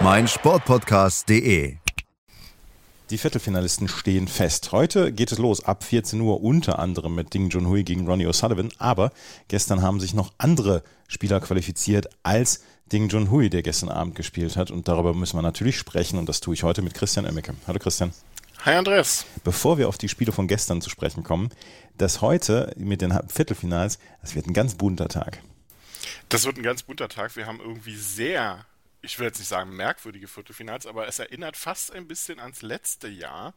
meinsportpodcast.de. Die Viertelfinalisten stehen fest. Heute geht es los ab 14 Uhr unter anderem mit Ding Junhui gegen Ronnie O'Sullivan. Aber gestern haben sich noch andere Spieler qualifiziert als Ding Junhui, der gestern Abend gespielt hat. Und darüber müssen wir natürlich sprechen. Und das tue ich heute mit Christian Emmecke. Hallo Christian. Hi Andreas. Bevor wir auf die Spiele von gestern zu sprechen kommen, das heute mit den Viertelfinals, das wird ein ganz bunter Tag. Das wird ein ganz bunter Tag. Wir haben irgendwie sehr ich will jetzt nicht sagen merkwürdige Viertelfinals, aber es erinnert fast ein bisschen ans letzte Jahr,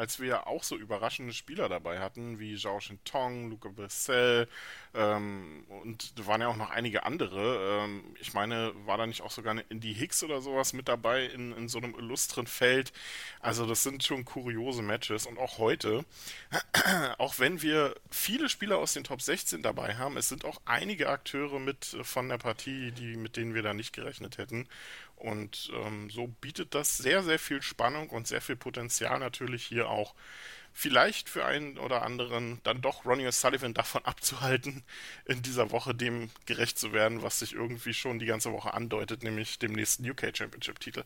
als wir auch so überraschende Spieler dabei hatten, wie Zhao Shintong, Luca Brissell ähm, und da waren ja auch noch einige andere. Ähm, ich meine, war da nicht auch sogar eine Indie Hicks oder sowas mit dabei in, in so einem illustren Feld? Also das sind schon kuriose Matches und auch heute, auch wenn wir viele Spieler aus den Top 16 dabei haben, es sind auch einige Akteure mit von der Partie, die, mit denen wir da nicht gerechnet hätten. Und ähm, so bietet das sehr, sehr viel Spannung und sehr viel Potenzial natürlich hier auch vielleicht für einen oder anderen dann doch Ronnie O'Sullivan davon abzuhalten, in dieser Woche dem gerecht zu werden, was sich irgendwie schon die ganze Woche andeutet, nämlich dem nächsten UK Championship Titel.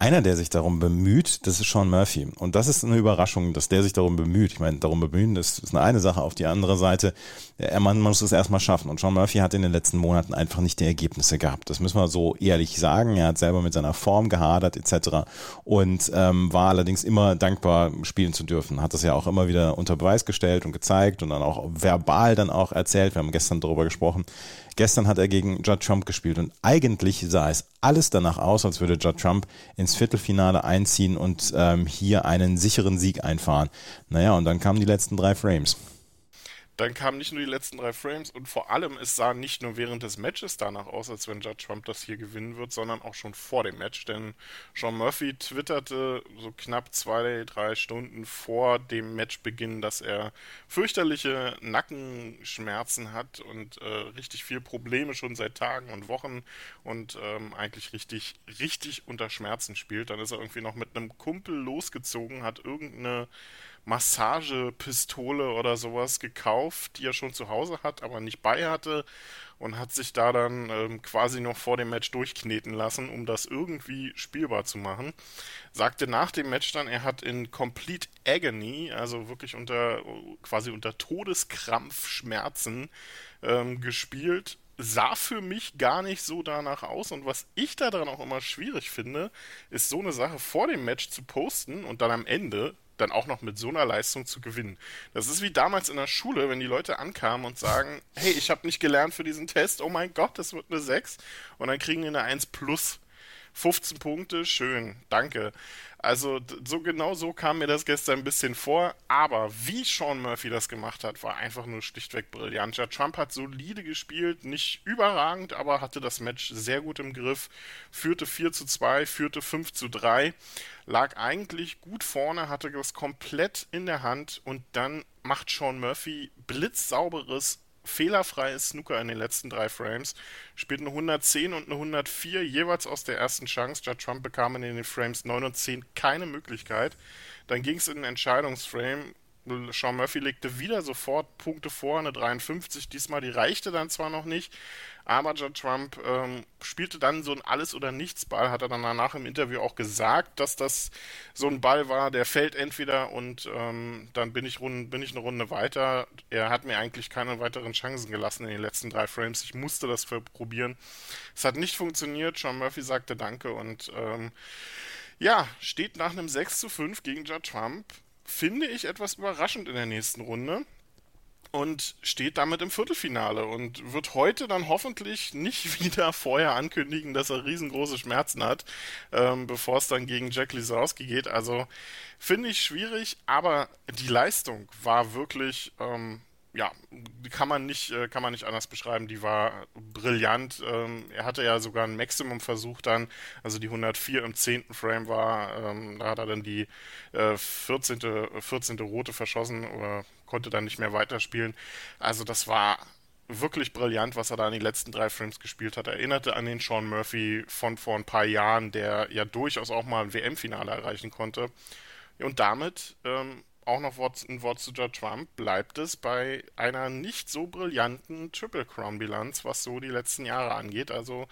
Einer, der sich darum bemüht, das ist Sean Murphy. Und das ist eine Überraschung, dass der sich darum bemüht. Ich meine, darum bemühen, das ist eine, eine Sache. Auf die andere Seite, man muss es erstmal schaffen. Und Sean Murphy hat in den letzten Monaten einfach nicht die Ergebnisse gehabt. Das müssen wir so ehrlich sagen. Er hat selber mit seiner Form gehadert etc. Und ähm, war allerdings immer dankbar, spielen zu dürfen. Hat das ja auch immer wieder unter Beweis gestellt und gezeigt und dann auch verbal dann auch erzählt. Wir haben gestern darüber gesprochen. Gestern hat er gegen Judd Trump gespielt und eigentlich sah es alles danach aus, als würde Judd Trump ins Viertelfinale einziehen und ähm, hier einen sicheren Sieg einfahren. Naja, und dann kamen die letzten drei Frames dann kamen nicht nur die letzten drei Frames und vor allem, es sah nicht nur während des Matches danach aus, als wenn Judge Trump das hier gewinnen wird, sondern auch schon vor dem Match. Denn Sean Murphy twitterte so knapp zwei, drei Stunden vor dem Matchbeginn, dass er fürchterliche Nackenschmerzen hat und äh, richtig viel Probleme schon seit Tagen und Wochen und ähm, eigentlich richtig, richtig unter Schmerzen spielt. Dann ist er irgendwie noch mit einem Kumpel losgezogen, hat irgendeine Massagepistole oder sowas gekauft, die er schon zu Hause hat, aber nicht bei hatte und hat sich da dann ähm, quasi noch vor dem Match durchkneten lassen, um das irgendwie spielbar zu machen. Sagte nach dem Match dann, er hat in Complete Agony, also wirklich unter quasi unter Todeskrampfschmerzen ähm, gespielt sah für mich gar nicht so danach aus. Und was ich daran auch immer schwierig finde, ist so eine Sache vor dem Match zu posten und dann am Ende dann auch noch mit so einer Leistung zu gewinnen. Das ist wie damals in der Schule, wenn die Leute ankamen und sagen, hey, ich habe nicht gelernt für diesen Test, oh mein Gott, das wird eine 6 und dann kriegen die eine 1 plus. 15 Punkte, schön, danke. Also so genau so kam mir das gestern ein bisschen vor, aber wie Sean Murphy das gemacht hat, war einfach nur schlichtweg brillant. Ja, Trump hat solide gespielt, nicht überragend, aber hatte das Match sehr gut im Griff, führte 4 zu 2, führte 5 zu 3, lag eigentlich gut vorne, hatte das komplett in der Hand und dann macht Sean Murphy blitzsauberes fehlerfreies Snooker in den letzten drei Frames, spielt eine 110 und eine 104 jeweils aus der ersten Chance. Judd Trump bekam in den Frames 9 und 10 keine Möglichkeit. Dann ging es in den Entscheidungsframe, Sean Murphy legte wieder sofort Punkte vor, eine 53. Diesmal, die reichte dann zwar noch nicht, aber Judd Trump ähm, spielte dann so ein Alles- oder Nichts-Ball, hat er dann danach im Interview auch gesagt, dass das so ein Ball war, der fällt entweder und ähm, dann bin ich, rund, bin ich eine Runde weiter. Er hat mir eigentlich keine weiteren Chancen gelassen in den letzten drei Frames. Ich musste das probieren. Es hat nicht funktioniert. Sean Murphy sagte Danke und ähm, ja, steht nach einem 6 zu 5 gegen Judd Trump finde ich, etwas überraschend in der nächsten Runde und steht damit im Viertelfinale und wird heute dann hoffentlich nicht wieder vorher ankündigen, dass er riesengroße Schmerzen hat, ähm, bevor es dann gegen Jack Lisowski geht. Also finde ich schwierig, aber die Leistung war wirklich ähm, ja, kann man nicht, äh, kann man nicht anders beschreiben. Die war brillant. Ähm, er hatte ja sogar ein Maximum-Versuch dann, also die 104 im 10. Frame war, ähm, da hat er dann die äh, 14. 14. rote verschossen oder konnte dann nicht mehr weiterspielen. Also das war wirklich brillant, was er da in den letzten drei Frames gespielt hat. Erinnerte an den Sean Murphy von vor ein paar Jahren, der ja durchaus auch mal ein WM-Finale erreichen konnte. Und damit ähm, auch noch Wort, ein Wort zu George Trump, bleibt es bei einer nicht so brillanten Triple Crown Bilanz, was so die letzten Jahre angeht. Also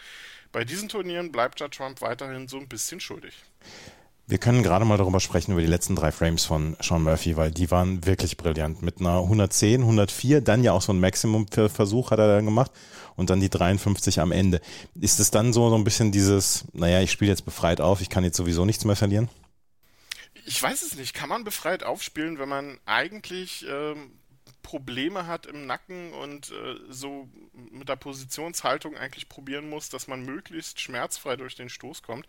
bei diesen Turnieren bleibt George Trump weiterhin so ein bisschen schuldig. Wir können gerade mal darüber sprechen, über die letzten drei Frames von Sean Murphy, weil die waren wirklich brillant. Mit einer 110, 104, dann ja auch so ein Maximum-Versuch hat er dann gemacht und dann die 53 am Ende. Ist es dann so, so ein bisschen dieses, naja, ich spiele jetzt befreit auf, ich kann jetzt sowieso nichts mehr verlieren? Ich weiß es nicht. Kann man befreit aufspielen, wenn man eigentlich ähm, Probleme hat im Nacken und äh, so mit der Positionshaltung eigentlich probieren muss, dass man möglichst schmerzfrei durch den Stoß kommt.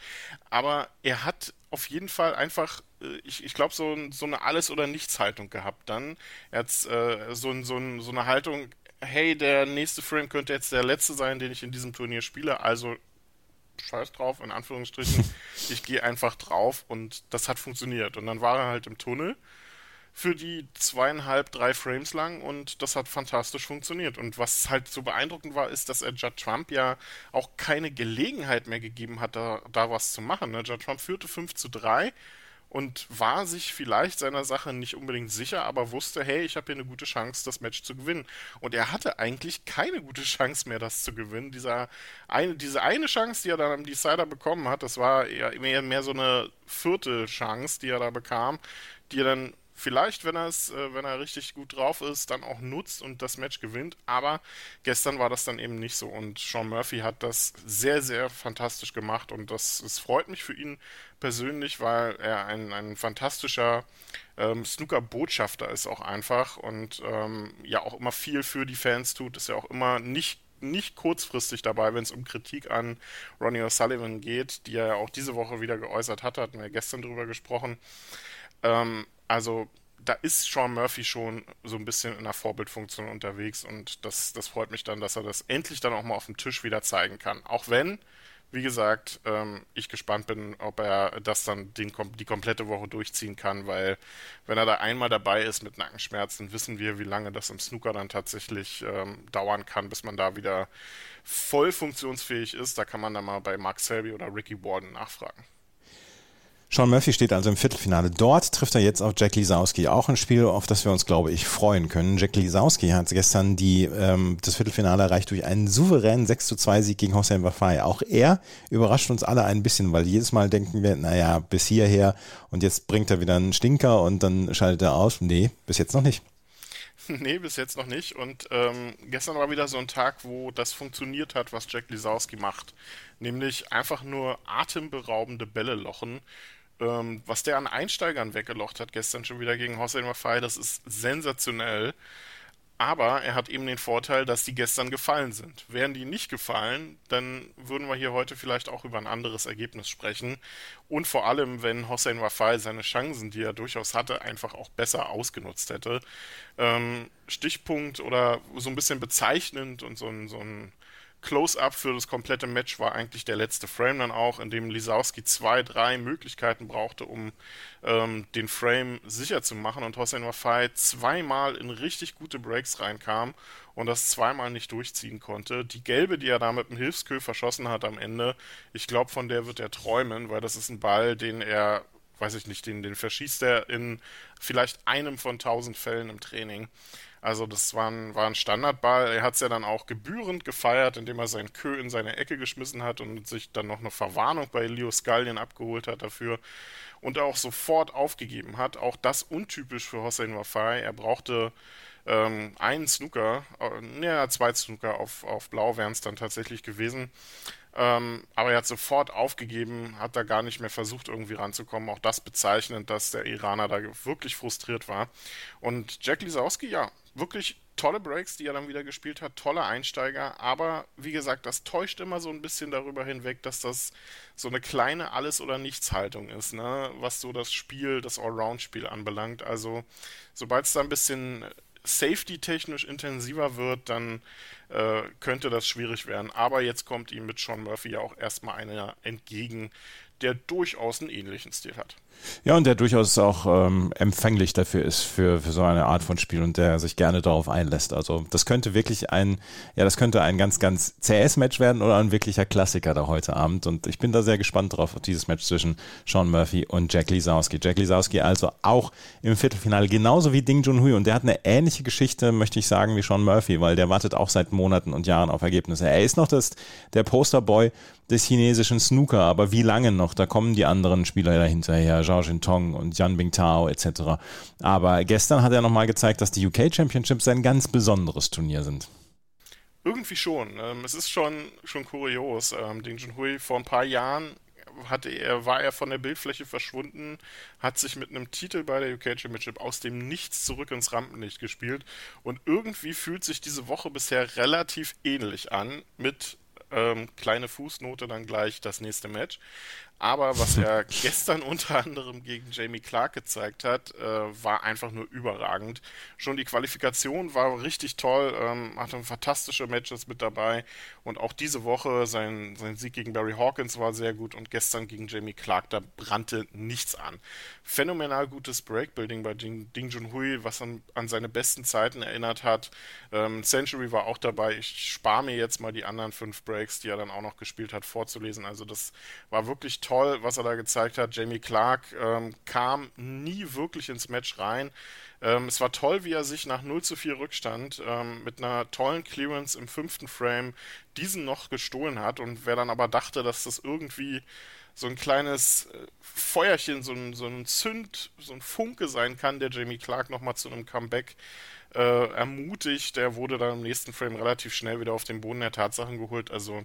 Aber er hat auf jeden Fall einfach, äh, ich, ich glaube, so, so eine Alles- oder Nichts-Haltung gehabt dann. Er hat äh, so, so, so eine Haltung, hey, der nächste Frame könnte jetzt der letzte sein, den ich in diesem Turnier spiele, also scheiß drauf, in Anführungsstrichen. ich gehe einfach drauf und das hat funktioniert. Und dann war er halt im Tunnel für die zweieinhalb, drei Frames lang und das hat fantastisch funktioniert. Und was halt so beeindruckend war, ist, dass er Judd Trump ja auch keine Gelegenheit mehr gegeben hat, da, da was zu machen. Ne? Judd Trump führte 5 zu 3 und war sich vielleicht seiner Sache nicht unbedingt sicher, aber wusste, hey, ich habe hier eine gute Chance, das Match zu gewinnen. Und er hatte eigentlich keine gute Chance mehr, das zu gewinnen. Dieser eine, diese eine Chance, die er dann am Decider bekommen hat, das war eher mehr, mehr so eine vierte Chance, die er da bekam, die er dann vielleicht, wenn er äh, wenn er richtig gut drauf ist, dann auch nutzt und das Match gewinnt. Aber gestern war das dann eben nicht so. Und Sean Murphy hat das sehr, sehr fantastisch gemacht. Und das, es freut mich für ihn persönlich, weil er ein, ein fantastischer ähm, Snooker-Botschafter ist auch einfach und ähm, ja auch immer viel für die Fans tut. Ist ja auch immer nicht nicht kurzfristig dabei, wenn es um Kritik an Ronnie O'Sullivan geht, die er ja auch diese Woche wieder geäußert hat, hatten wir gestern drüber gesprochen. Ähm, also da ist Sean Murphy schon so ein bisschen in einer Vorbildfunktion unterwegs und das, das freut mich dann, dass er das endlich dann auch mal auf dem Tisch wieder zeigen kann. Auch wenn, wie gesagt, ähm, ich gespannt bin, ob er das dann den, die komplette Woche durchziehen kann, weil wenn er da einmal dabei ist mit Nackenschmerzen, wissen wir, wie lange das im Snooker dann tatsächlich ähm, dauern kann, bis man da wieder voll funktionsfähig ist. Da kann man dann mal bei Mark Selby oder Ricky Warden nachfragen. Sean Murphy steht also im Viertelfinale. Dort trifft er jetzt auf Jack Lisowski. Auch ein Spiel, auf das wir uns, glaube ich, freuen können. Jack Lisowski hat gestern die, ähm, das Viertelfinale erreicht durch einen souveränen 6 zu 2 Sieg gegen Hossein Wafai. Auch er überrascht uns alle ein bisschen, weil jedes Mal denken wir, naja, bis hierher und jetzt bringt er wieder einen Stinker und dann schaltet er aus. Nee, bis jetzt noch nicht. Nee, bis jetzt noch nicht. Und ähm, gestern war wieder so ein Tag, wo das funktioniert hat, was Jack Lisowski macht. Nämlich einfach nur atemberaubende Bälle lochen ähm, was der an Einsteigern weggelocht hat gestern schon wieder gegen Hossein Mafai, das ist sensationell. Aber er hat eben den Vorteil, dass die gestern gefallen sind. Wären die nicht gefallen, dann würden wir hier heute vielleicht auch über ein anderes Ergebnis sprechen. Und vor allem, wenn Hossein Wafai seine Chancen, die er durchaus hatte, einfach auch besser ausgenutzt hätte. Ähm, Stichpunkt oder so ein bisschen bezeichnend und so ein, so ein Close-up für das komplette Match war eigentlich der letzte Frame dann auch, in dem Lisowski zwei, drei Möglichkeiten brauchte, um ähm, den Frame sicher zu machen und Hossein Wafai zweimal in richtig gute Breaks reinkam und das zweimal nicht durchziehen konnte. Die gelbe, die er da mit dem Hilfskö verschossen hat am Ende, ich glaube, von der wird er träumen, weil das ist ein Ball, den er weiß ich nicht, den, den verschießt er in vielleicht einem von tausend Fällen im Training. Also das war ein, war ein Standardball. Er hat es ja dann auch gebührend gefeiert, indem er seinen Kö in seine Ecke geschmissen hat und sich dann noch eine Verwarnung bei Leo Scallion abgeholt hat dafür und auch sofort aufgegeben hat. Auch das untypisch für Hossein Wafai. Er brauchte ähm, einen Snooker, äh, ne, zwei Snooker auf, auf Blau wären es dann tatsächlich gewesen. Ähm, aber er hat sofort aufgegeben, hat da gar nicht mehr versucht, irgendwie ranzukommen. Auch das bezeichnend, dass der Iraner da wirklich frustriert war. Und Jack Lisowski, ja, wirklich tolle Breaks, die er dann wieder gespielt hat, tolle Einsteiger, aber wie gesagt, das täuscht immer so ein bisschen darüber hinweg, dass das so eine kleine Alles- oder Nichts-Haltung ist, ne? was so das Spiel, das Allround-Spiel anbelangt. Also, sobald es da ein bisschen safety-technisch intensiver wird, dann äh, könnte das schwierig werden. Aber jetzt kommt ihm mit Sean Murphy ja auch erstmal einer entgegen, der durchaus einen ähnlichen Stil hat. Ja, und der durchaus auch ähm, empfänglich dafür ist, für, für so eine Art von Spiel und der sich gerne darauf einlässt. Also das könnte wirklich ein, ja, das könnte ein ganz, ganz CS-Match werden oder ein wirklicher Klassiker da heute Abend. Und ich bin da sehr gespannt drauf, auf dieses Match zwischen Sean Murphy und Jack Lisowski. Jack Lisowski also auch im Viertelfinale, genauso wie Ding Junhui. Und der hat eine ähnliche Geschichte, möchte ich sagen, wie Sean Murphy, weil der wartet auch seit Monaten und Jahren auf Ergebnisse. Er ist noch das, der Posterboy des chinesischen Snooker, aber wie lange noch? Da kommen die anderen Spieler dahinterher, Zhao Jintong und Yan Bingtao etc. Aber gestern hat er nochmal gezeigt, dass die UK Championships ein ganz besonderes Turnier sind. Irgendwie schon. Ähm, es ist schon, schon kurios. Ähm, Ding Junhui vor ein paar Jahren hatte er, war er von der Bildfläche verschwunden, hat sich mit einem Titel bei der UK Championship aus dem Nichts zurück ins Rampenlicht gespielt und irgendwie fühlt sich diese Woche bisher relativ ähnlich an mit ähm, kleine Fußnote dann gleich das nächste Match. Aber was er gestern unter anderem gegen Jamie Clark gezeigt hat, äh, war einfach nur überragend. Schon die Qualifikation war richtig toll, ähm, hatte fantastische Matches mit dabei und auch diese Woche sein, sein Sieg gegen Barry Hawkins war sehr gut und gestern gegen Jamie Clark, da brannte nichts an. Phänomenal gutes Breakbuilding bei Ding, Ding Junhui, was an, an seine besten Zeiten erinnert hat. Ähm, Century war auch dabei. Ich spare mir jetzt mal die anderen fünf Breaks, die er dann auch noch gespielt hat, vorzulesen. Also das war wirklich toll, was er da gezeigt hat. Jamie Clark ähm, kam nie wirklich ins Match rein. Ähm, es war toll, wie er sich nach 0 zu 4 Rückstand ähm, mit einer tollen Clearance im fünften Frame diesen noch gestohlen hat. Und wer dann aber dachte, dass das irgendwie so ein kleines äh, Feuerchen, so ein, so ein Zünd, so ein Funke sein kann, der Jamie Clark nochmal zu einem Comeback äh, ermutigt. Der wurde dann im nächsten Frame relativ schnell wieder auf den Boden der Tatsachen geholt. Also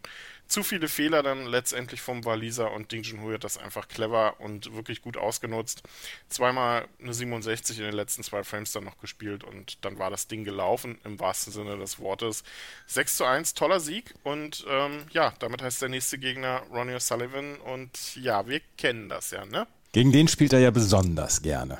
zu viele Fehler dann letztendlich vom Waliser und Ding Junhui hat das einfach clever und wirklich gut ausgenutzt. Zweimal eine 67 in den letzten zwei Frames dann noch gespielt und dann war das Ding gelaufen, im wahrsten Sinne des Wortes. 6 zu 1, toller Sieg und ähm, ja, damit heißt der nächste Gegner Ronnie O'Sullivan und ja, wir kennen das ja, ne? Gegen den spielt er ja besonders gerne.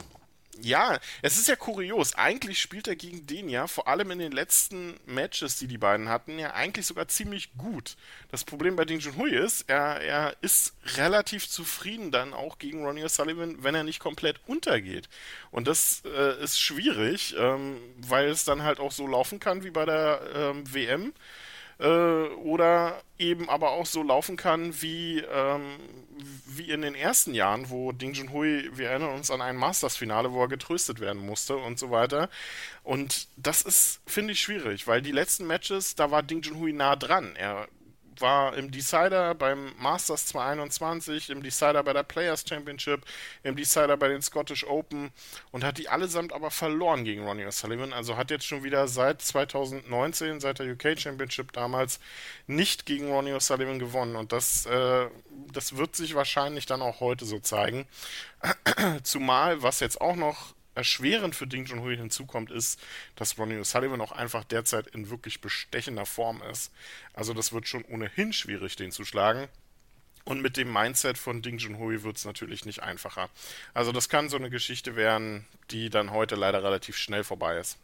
Ja, es ist ja kurios. Eigentlich spielt er gegen den ja, vor allem in den letzten Matches, die die beiden hatten, ja eigentlich sogar ziemlich gut. Das Problem bei Ding Junhui ist, er, er ist relativ zufrieden dann auch gegen Ronnie O'Sullivan, wenn er nicht komplett untergeht. Und das äh, ist schwierig, ähm, weil es dann halt auch so laufen kann wie bei der ähm, WM oder eben aber auch so laufen kann wie, ähm, wie in den ersten Jahren, wo Ding Junhui, wir erinnern uns an ein Masters-Finale, wo er getröstet werden musste und so weiter. Und das ist, finde ich, schwierig, weil die letzten Matches, da war Ding Junhui nah dran. Er war im Decider beim Masters 221, im Decider bei der Players Championship, im Decider bei den Scottish Open und hat die allesamt aber verloren gegen Ronnie O'Sullivan. Also hat jetzt schon wieder seit 2019, seit der UK Championship damals, nicht gegen Ronnie O'Sullivan gewonnen. Und das, äh, das wird sich wahrscheinlich dann auch heute so zeigen. Zumal, was jetzt auch noch erschwerend für Ding Junhui hinzukommt, ist, dass Ronnie O'Sullivan auch einfach derzeit in wirklich bestechender Form ist. Also das wird schon ohnehin schwierig, den zu schlagen. Und mit dem Mindset von Ding Junhui wird es natürlich nicht einfacher. Also das kann so eine Geschichte werden, die dann heute leider relativ schnell vorbei ist.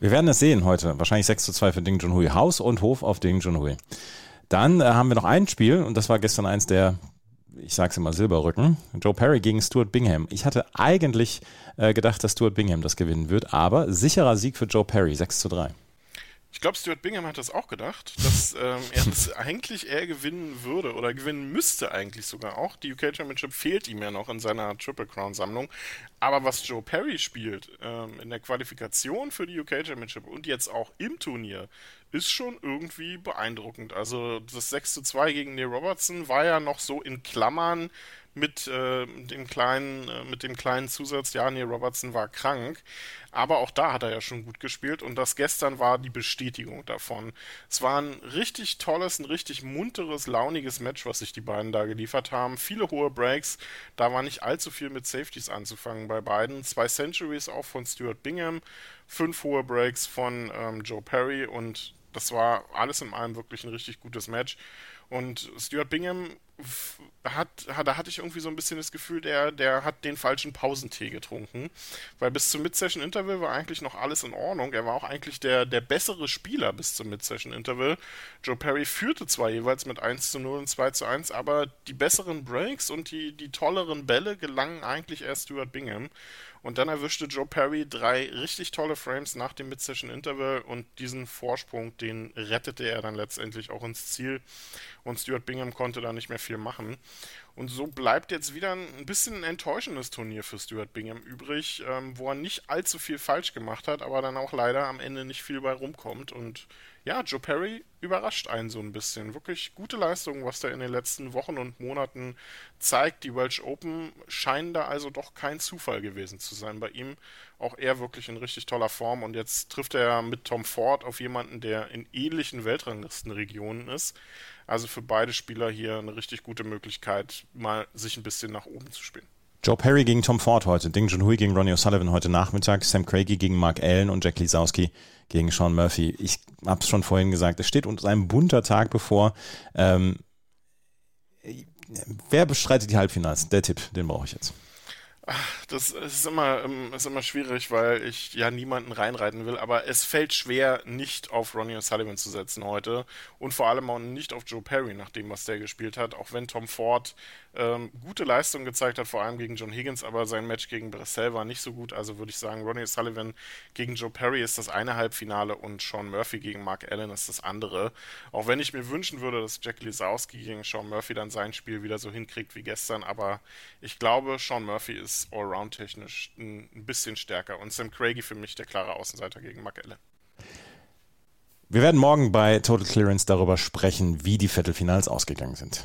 Wir werden es sehen heute. Wahrscheinlich 6 zu 2 für Ding Junhui. Haus und Hof auf Ding Junhui. Dann äh, haben wir noch ein Spiel und das war gestern eins der ich sag's immer, Silberrücken. Joe Perry gegen Stuart Bingham. Ich hatte eigentlich äh, gedacht, dass Stuart Bingham das gewinnen wird, aber sicherer Sieg für Joe Perry, 6 zu 3. Ich glaube, Stuart Bingham hat das auch gedacht, dass ähm, er das eigentlich eher gewinnen würde oder gewinnen müsste eigentlich sogar auch. Die UK Championship fehlt ihm ja noch in seiner Triple Crown Sammlung. Aber was Joe Perry spielt ähm, in der Qualifikation für die UK Championship und jetzt auch im Turnier, ist schon irgendwie beeindruckend. Also das 6 zu 2 gegen Neil Robertson war ja noch so in Klammern mit äh, dem kleinen, äh, mit dem kleinen Zusatz, ja, Neil Robertson war krank. Aber auch da hat er ja schon gut gespielt und das gestern war die Bestätigung davon. Es war ein richtig tolles, ein richtig munteres, launiges Match, was sich die beiden da geliefert haben. Viele hohe Breaks, da war nicht allzu viel mit Safeties anzufangen bei beiden. Zwei Centuries auch von Stuart Bingham, fünf hohe Breaks von ähm, Joe Perry und das war alles in allem wirklich ein richtig gutes Match. Und Stuart Bingham hat, da hatte ich irgendwie so ein bisschen das Gefühl, der, der hat den falschen Pausentee getrunken. Weil bis zum Mid-Session-Interval war eigentlich noch alles in Ordnung. Er war auch eigentlich der, der bessere Spieler bis zum Mid-Session-Interval. Joe Perry führte zwar jeweils mit 1 zu 0 und 2 zu 1, aber die besseren Breaks und die, die tolleren Bälle gelangen eigentlich erst Stuart Bingham. Und dann erwischte Joe Perry drei richtig tolle Frames nach dem Mid-Session Interval und diesen Vorsprung, den rettete er dann letztendlich auch ins Ziel. Und Stuart Bingham konnte da nicht mehr viel machen. Und so bleibt jetzt wieder ein bisschen ein enttäuschendes Turnier für Stuart Bingham übrig, ähm, wo er nicht allzu viel falsch gemacht hat, aber dann auch leider am Ende nicht viel bei rumkommt. Und ja, Joe Perry überrascht einen so ein bisschen. Wirklich gute Leistung, was der in den letzten Wochen und Monaten zeigt. Die Welsh Open scheinen da also doch kein Zufall gewesen zu sein bei ihm. Auch er wirklich in richtig toller Form. Und jetzt trifft er mit Tom Ford auf jemanden, der in ähnlichen Weltranglistenregionen ist. Also für beide Spieler hier eine richtig gute Möglichkeit, mal sich ein bisschen nach oben zu spielen. Joe Perry gegen Tom Ford heute, Ding Junhui gegen Ronnie O'Sullivan heute Nachmittag, Sam Craigie gegen Mark Allen und Jack Lisowski gegen Sean Murphy. Ich habe es schon vorhin gesagt, es steht uns ein bunter Tag bevor. Ähm, wer bestreitet die Halbfinals? Der Tipp, den brauche ich jetzt. Das ist immer, ähm, ist immer schwierig, weil ich ja niemanden reinreiten will, aber es fällt schwer, nicht auf Ronnie O'Sullivan zu setzen heute und vor allem auch nicht auf Joe Perry, nach dem, was der gespielt hat, auch wenn Tom Ford ähm, gute Leistung gezeigt hat, vor allem gegen John Higgins, aber sein Match gegen Bressel war nicht so gut. Also würde ich sagen, Ronnie Sullivan gegen Joe Perry ist das eine Halbfinale und Sean Murphy gegen Mark Allen ist das andere. Auch wenn ich mir wünschen würde, dass Jack Lisowski gegen Sean Murphy dann sein Spiel wieder so hinkriegt wie gestern, aber ich glaube, Sean Murphy ist allround technisch ein, ein bisschen stärker und Sam Craigie für mich der klare Außenseiter gegen Mark Allen. Wir werden morgen bei Total Clearance darüber sprechen, wie die Viertelfinals ausgegangen sind.